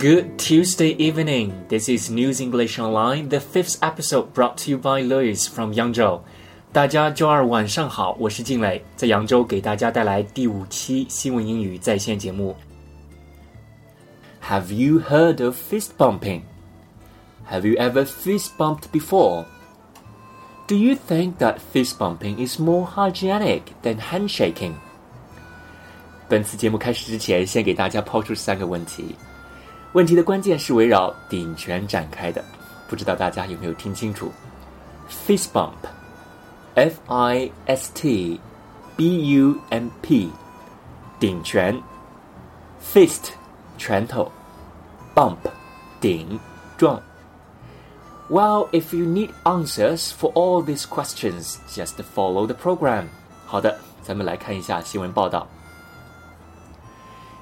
Good Tuesday evening. This is News English Online, the fifth episode brought to you by Lewis from Yangzhou. 大家周二晚上好，我是靖磊，在扬州给大家带来第五期新闻英语在线节目。Have you heard of fist bumping? Have you ever fist bumped before? Do you think that fist bumping is more hygienic than handshaking? 本次节目开始之前，先给大家抛出三个问题。问题的关键是围绕顶拳展开的，不知道大家有没有听清楚？Fist bump，F I S T B U M P，顶拳，fist 拳头，bump 顶撞。Well, if you need answers for all these questions, just follow the program. 好的，咱们来看一下新闻报道。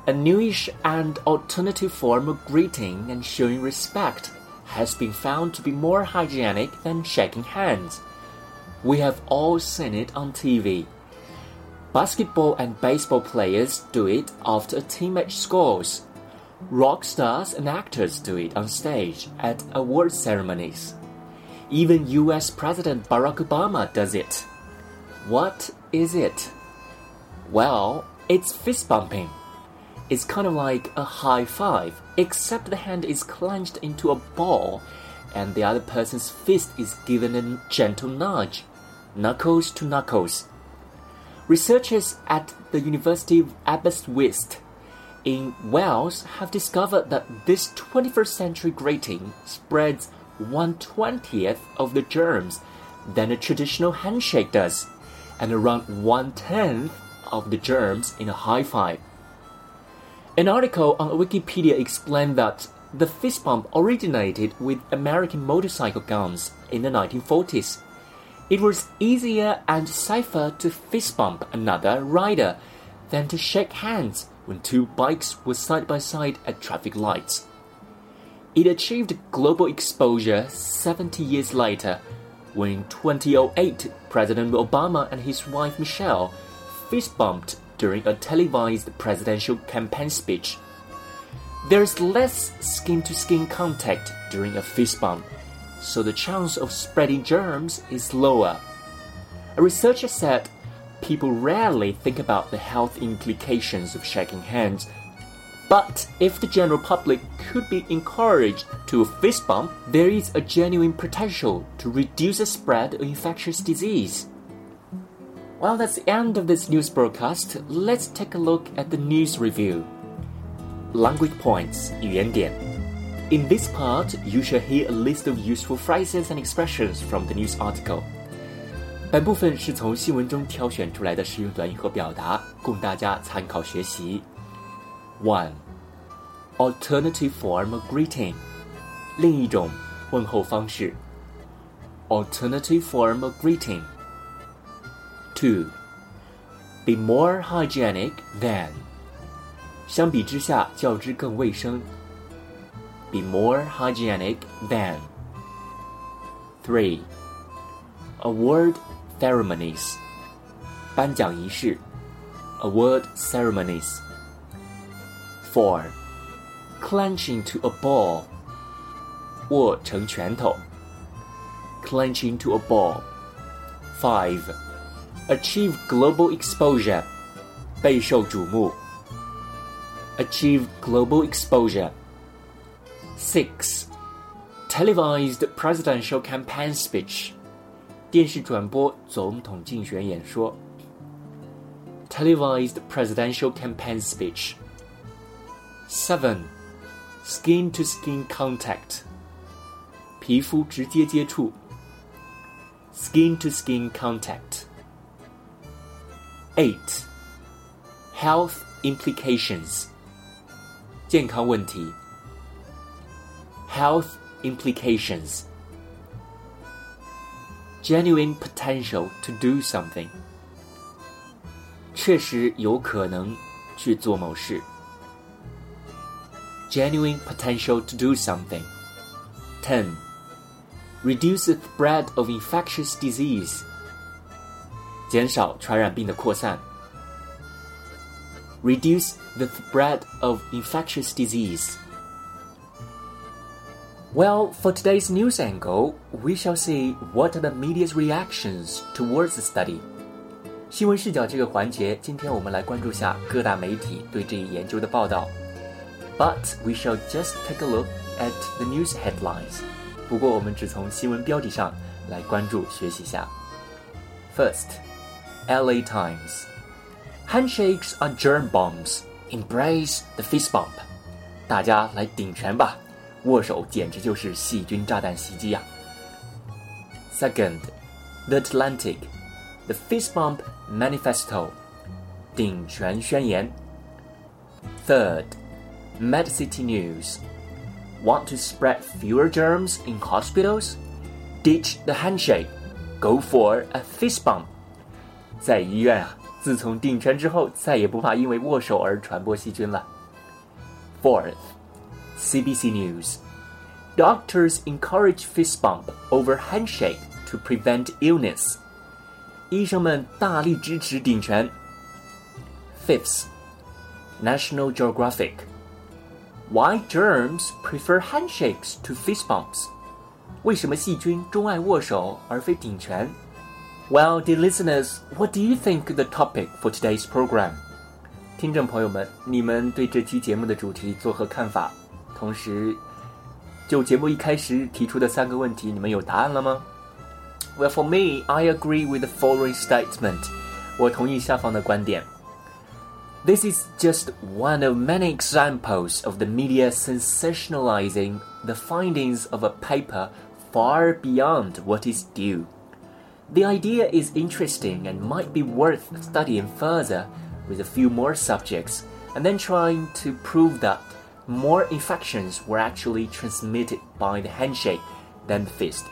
A newish and alternative form of greeting and showing respect has been found to be more hygienic than shaking hands. We have all seen it on TV. Basketball and baseball players do it after a team match scores. Rock stars and actors do it on stage at award ceremonies. Even US President Barack Obama does it. What is it? Well, it's fist bumping. It's kind of like a high five, except the hand is clenched into a ball and the other person's fist is given a gentle nudge, knuckles to knuckles. Researchers at the University of Aberystwyth in Wales have discovered that this 21st century greeting spreads 1 20th of the germs than a traditional handshake does, and around 1 10th of the germs in a high five. An article on Wikipedia explained that the fist bump originated with American motorcycle guns in the 1940s. It was easier and safer to fist bump another rider than to shake hands when two bikes were side by side at traffic lights. It achieved global exposure 70 years later when in 2008 President Obama and his wife Michelle fist bumped during a televised presidential campaign speech. There is less skin to skin contact during a fist bump, so the chance of spreading germs is lower. A researcher said people rarely think about the health implications of shaking hands, but if the general public could be encouraged to fist bump, there is a genuine potential to reduce the spread of infectious disease. Well, that's the end of this news broadcast. Let's take a look at the news review. Language points, 语言点. In this part, you shall hear a list of useful phrases and expressions from the news article. 本部分是从新闻中挑选出来的实用短语和表达，供大家参考学习。One, alternative form of greeting，另一种问候方式。Alternative form of greeting。 2. Be more hygienic than. 相比之下，较之更卫生。Be more hygienic than. 3. Award ceremonies. 颁奖仪式。Award ceremonies. 4. Clenching to a ball. 握成拳头。Clenching to a ball. 5 achieve global exposure, 备受瞩目 achieve global exposure. 6. Televised presidential campaign speech, 电视转播总统竞选演说 televised presidential campaign speech. 7. Skin to skin contact, 皮肤直接接触 skin to skin contact. 8. Health implications. 健康问题 Health implications. Genuine potential to do something. 确实有可能去做某事 Genuine potential to do something. 10. Reduce the spread of infectious disease. 减少传染病的扩散，reduce the spread of infectious disease， Well, for today's news angle, we shall see what are the media's reactions towards the study. 新闻视角这个环节，今天我们来关注下各大媒体对这一研究的报道。But we shall just take a look at the news headlines. 不过我们只从新闻标题上来关注学习下。First, LA Times. Handshakes are germ bombs. Embrace the fist bump. 大家来顶拳吧。握手简直就是细菌炸弹袭击呀、啊。Second, The Atlantic, The Fist Bump Manifesto, 顶拳宣言。Third, MedCity News, Want to spread fewer germs in hospitals? Ditch the handshake, go for a fist bump. 在医院啊，自从顶拳之后，再也不怕因为握手而传播细菌了。Fourth. CBC News. Doctors encourage fist bump over handshake to prevent illness. 医生们大力支持顶拳。Fifth, National Geographic. Why germs prefer handshakes to fist bumps? 为什么细菌钟爱握手而非顶拳 ？Well, dear listeners, what do you think the topic for today's program? 听众朋友们，你们对这期节目的主题作何看法？同时，就节目一开始提出的三个问题，你们有答案了吗？Well, for me, I agree with the following statement. 我同意下方的观点。This is just one of many examples of the media sensationalizing the findings of a paper far beyond what is due. The idea is interesting and might be worth studying further with a few more subjects, and then trying to prove that more infections were actually transmitted by the handshake than the fist.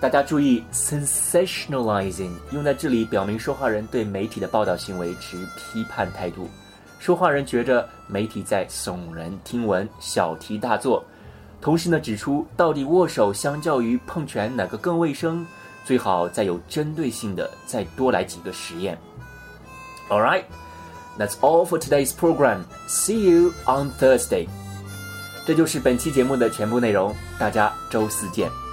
大家注意，sensationalizing 用在这里表明说话人对媒体的报道行为持批判态度。说话人觉着媒体在耸人听闻、小题大做，同时呢指出到底握手相较于碰拳哪个更卫生， 最好再有针对性的再多来几个实验。All right. That's all for today's program. See you on Thursday. 这就是本期节目的全部内容，大家周四见。